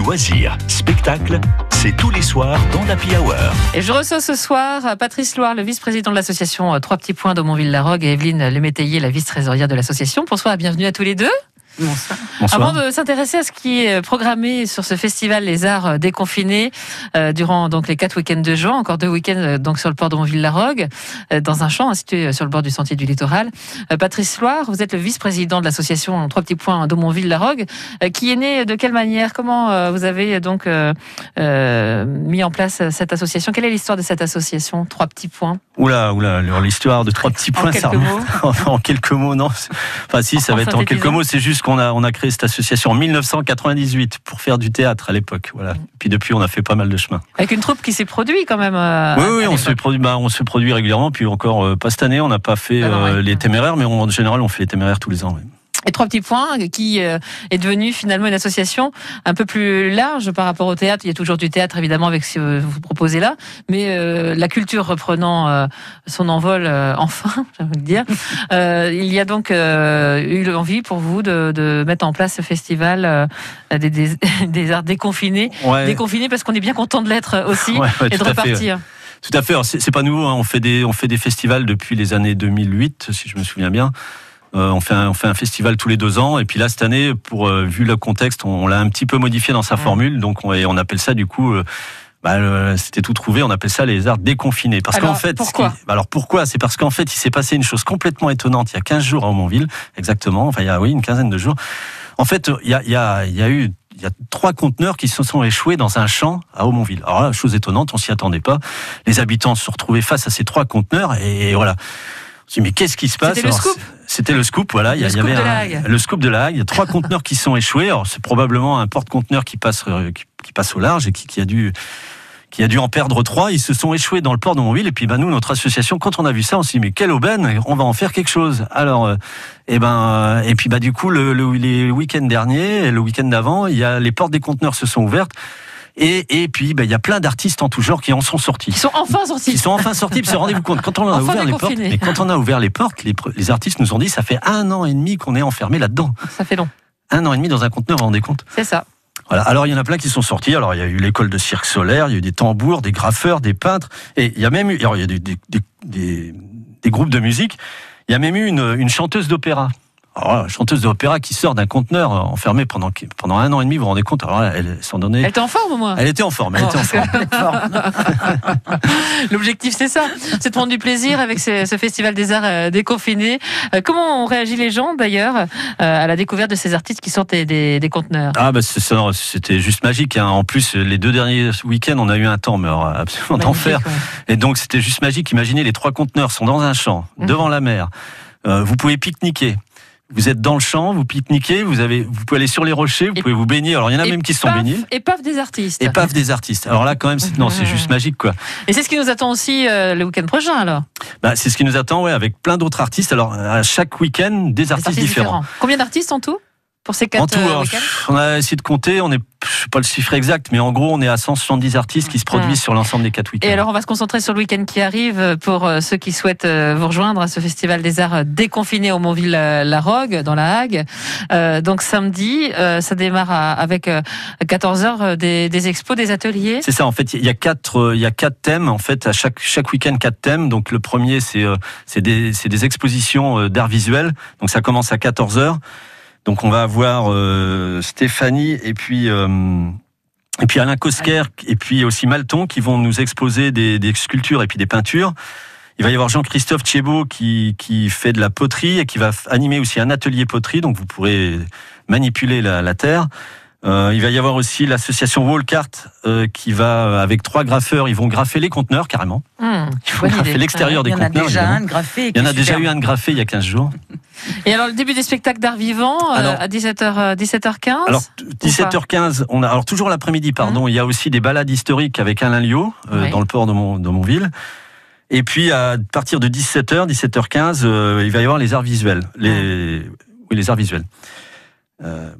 loisirs, spectacles, c'est tous les soirs dans l'Happy Hour. Et je reçois ce soir Patrice Loire, le vice-président de l'association Trois Petits Points de Montville-la-Rogue et Evelyne Lemétayer, la vice-trésorière de l'association. Bonsoir et bienvenue à tous les deux. Bonsoir. Avant de s'intéresser à ce qui est programmé sur ce festival Les Arts déconfinés euh, durant donc les quatre week-ends de juin, encore deux week-ends euh, donc sur le port de Montville-la-Rogue, euh, dans un champ situé sur le bord du sentier du littoral. Euh, Patrice Loire, vous êtes le vice-président de l'association Trois Petits Points de Montville-la-Rogue, euh, qui est né de quelle manière? Comment euh, vous avez donc euh, euh, mis en place cette association? Quelle est l'histoire de cette association? Trois Petits Points Oula, oula, l'histoire de trois petits En points, ça quelques remonte- en quelques mots, non. Enfin, si, ça En va être en quelques mots. C'est juste qu'on a, on a créé cette association en 1998 pour faire du théâtre à l'époque. Voilà. Puis depuis, on a fait pas mal de chemin. Avec une troupe qui s'est produite quand même. euh, oui, oui, à on se produit, bah, on se produit régulièrement. Puis encore, euh, pas cette année, on n'a pas fait Ah non, euh, ouais. les téméraires, mais on- en général, on fait les téméraires tous les ans. Et Trois Petits Points, qui euh, est devenu finalement une association un peu plus large par rapport au théâtre. Il y a toujours du théâtre, évidemment, avec ce que vous proposez là, mais euh, la culture reprenant euh, son envol enfin, j'ai envie de dire. Il y a donc eu l'envie pour vous de, de mettre en place ce festival des, des, des arts déconfinés. Ouais. Déconfinés parce qu'on est bien content de l'être aussi Ouais, ouais, et de fait, repartir. Tout à fait. C'est pas nouveau. hein. On fait des on fait des festivals depuis les années 2008, si je me souviens bien. Euh, on fait un, on fait un festival tous les deux ans. Et puis là cette année, pour euh, vu le contexte, on, on l'a un petit peu modifié dans sa formule. Donc on, et on appelle ça du coup. euh, bah, euh, c'était tout trouvé. On appelle ça les arts déconfinés. Parce qu'en fait, pourquoi qui- bah, alors pourquoi? C'est parce qu'en fait, il s'est passé une chose complètement étonnante il y a 15 jours à Aumonville, exactement. Enfin, il y a oui une quinzaine de jours. En fait, il y a, il y a, il y a eu il y a trois conteneurs qui se sont échoués dans un champ à Aumonville. Alors là, chose étonnante, on s'y attendait pas. Les habitants se sont retrouvés face à ces trois conteneurs et voilà. On s'est dit, mais qu'est-ce qui se passe? C'était le scoop. voilà. Il y, avait un- le scoop de la Hague. Il y a trois conteneurs qui sont échoués. Alors c'est probablement un porte-conteneur qui passe euh, qui, qui passe au large et qui, qui a dû qui a dû en perdre trois. Ils se sont échoués dans le port de Montville. Et puis, ben, nous, notre association, quand on a vu ça, on s'est dit, mais quelle aubaine, on va en faire quelque chose. Alors, euh, et ben, euh, et puis, bah, du coup, le, le, week-end dernier, le week-end d'avant, il y a, les portes des conteneurs se sont ouvertes. Et, et puis, ben, il y a plein d'artistes en tout genre qui en sont sortis. Ils sont enfin sortis. Qui sont enfin sortis, parce que rendez-vous compte, quand on a Enfin ouvert les portes, mais quand on a ouvert les portes, les, artistes nous ont dit, ça fait un an et demi qu'on est enfermé là-dedans. Ça fait long. Un an et demi dans un conteneur, vous vous rendez compte? C'est ça. Voilà. Alors il y en a plein qui sont sortis. Alors il y a eu l'école de cirque solaire, il y a eu des tambours, des graffeurs, des peintres, et il y a même eu, alors il y a des, des, des, des- des groupes de musique. Il y a même eu une, une chanteuse d'opéra. Alors là, chanteuse d'opéra qui sort d'un conteneur euh, enfermé pendant pendant un an et demi. Vous vous rendez compte Alors elle s'en donnait. Elle était en forme au moins. Elle était en forme. Elle Bon, était en forme. L'objectif, c'est ça, c'est de prendre du plaisir avec ce, ce festival des arts euh, déconfinés. Euh, comment ont réagi les gens, d'ailleurs, à la découverte de ces artistes qui sortent des, des, des conteneurs? Ah bah c'était juste magique. hein. En plus, les deux derniers week-ends, on a eu un temps mais alors, absolument d'enfer. Ouais. Et donc c'était juste magique. Imaginez les trois conteneurs sont dans un champ, Mhm. devant la mer. Euh, vous pouvez pique-niquer. Vous êtes dans le champ, vous pique-niquez, vous avez, vous pouvez aller sur les rochers, vous Et- pouvez vous baigner. Alors il y en a même qui se sont baignés. Et paf des artistes. Et paf des artistes. Alors là quand même, c'est, non, c'est juste magique quoi. Et c'est ce qui nous attend aussi euh, le week-end prochain, alors. Bah, c'est ce qui nous attend, ouais, avec plein d'autres artistes. Alors à chaque week-end, des Des artistes, différents. Combien d'artistes en tout pour ces quatre En tout, euh, on a essayé de compter. On est, je sais pas le chiffre exact, mais en gros, on est à 170 artistes qui se produisent sur l'ensemble des quatre week-ends. Et alors, on va se concentrer sur le week-end qui arrive pour euh, ceux qui souhaitent euh, vous rejoindre à ce festival des arts déconfiné au Montville-la-Rogue, dans la Hague. Euh, donc, samedi, euh, ça démarre à- avec 14h des, des expos, des ateliers. C'est ça, en fait, il y a quatre, euh, il y a quatre thèmes, en fait, à chaque, chaque week-end, quatre thèmes. Donc, le premier, c'est, euh, c'est des, c'est des expositions euh, d'art visuel. Donc, ça commence à 14 heures. Donc, on va avoir euh, Stéphanie et puis, euh, et puis Alain Kosker et puis aussi Malton qui vont nous exposer des, des sculptures et puis des peintures. Il va y avoir Jean-Christophe Thiebaud qui, qui fait de la poterie et qui va animer aussi un atelier poterie. Donc, vous pourrez manipuler la, la terre. Euh, il va y avoir aussi l'association Wallcart euh, qui va, avec trois graffeurs, ils vont graffer les conteneurs carrément. Hum, Ils vont graffer l'extérieur Il des y en a conteneurs. déjà un de graffé. Il y en a déjà eu un de graffé il y a 15 jours. Et alors, le début des spectacles d'art vivant euh, Alors- à 17h, 17h15 Alors, 17h15, on a, alors toujours l'après-midi, pardon, il y a aussi des balades historiques avec Alain Liot, euh, Oui. dans le port de, Mon, de Montville. Et puis, à partir de 17h, 17h15, euh, il va y avoir les arts visuels. Les, oui, les arts visuels. Euh,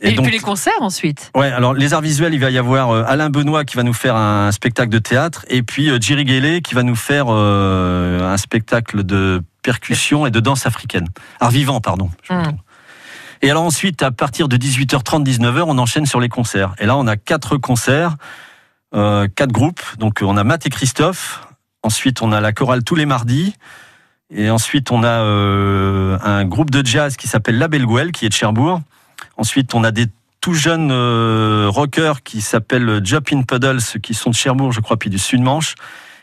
Et, puis les concerts ensuite. Ouais, alors les arts visuels, il va y avoir euh, Alain Benoît qui va nous faire un spectacle de théâtre et puis euh, Jerry Gaillet qui va nous faire euh, un spectacle de percussion et de danse africaine. Art vivant, pardon. je Hmm. Et alors ensuite, à partir de 18h30, 19h, on enchaîne sur les concerts. Et là, on a quatre concerts, euh, quatre groupes. Donc on a Matt et Christophe. Ensuite, on a la chorale tous les mardis. Et ensuite, on a euh, un groupe de jazz qui s'appelle La Belle qui est de Cherbourg. Ensuite, on a des tout jeunes euh, rockers qui s'appellent Jump in Puddles, qui sont de Cherbourg, je crois, puis du Sud-Manche.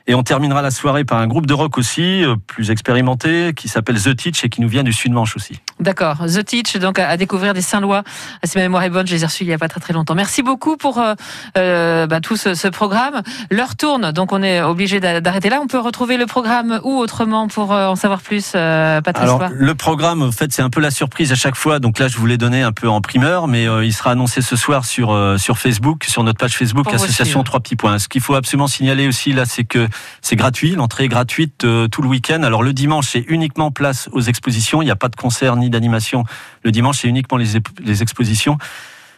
Et on terminera la soirée par un groupe de rock aussi, euh, plus expérimenté, qui s'appelle The Teach et qui nous vient du Sud-Manche aussi. D'accord. The Teach, donc à découvrir des Saint-Lois. Si ma mémoire est bonne, je les ai reçus il n'y a pas très très longtemps. Merci beaucoup pour euh, euh bah, tout ce, ce, programme. L'heure tourne, donc on est obligé d'arrêter là. On peut retrouver le programme ou autrement pour euh, en savoir plus, euh, Patrice Alors, le programme, en fait, c'est un peu la surprise à chaque fois. Donc là, je vous l'ai donné un peu en primeur, mais il sera annoncé ce soir sur, sur Facebook, sur notre page Facebook, Association Trois Petits Points. Ce qu'il faut absolument signaler aussi, là, c'est que c'est gratuit, l'entrée est gratuite euh, tout le week-end. Alors le dimanche, c'est uniquement place aux expositions. Il n'y a pas de concert ni d'animation. Le dimanche, c'est uniquement les, expositions.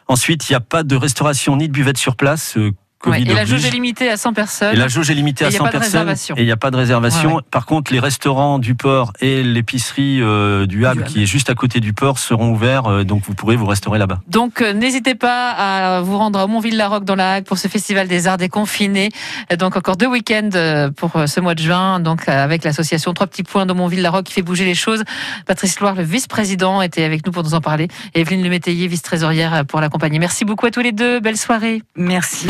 Ensuite, il n'y a pas de restauration ni de buvette sur place. Euh, et la jauge est limitée à 100 personnes. Et la jauge est limitée à 100 personnes. Et il n'y a pas de réservation. Par contre, les restaurants du port et l'épicerie euh, du Havre, qui est juste à côté du port, seront ouverts. Euh, donc vous pourrez vous restaurer là-bas. Donc euh, n'hésitez pas à vous rendre à Montville-la-Roque dans la Hague pour ce festival des arts déconfinés. Donc encore deux week-ends pour ce mois de juin. Donc avec l'association Trois petits points de Montville-la-Roque qui fait bouger les choses. Patrice Loire, le vice-président, était avec nous pour nous en parler. Et Evelyne Lemétayer, vice-trésorière, pour l'accompagner. Merci beaucoup à tous les deux. Belle soirée. Merci.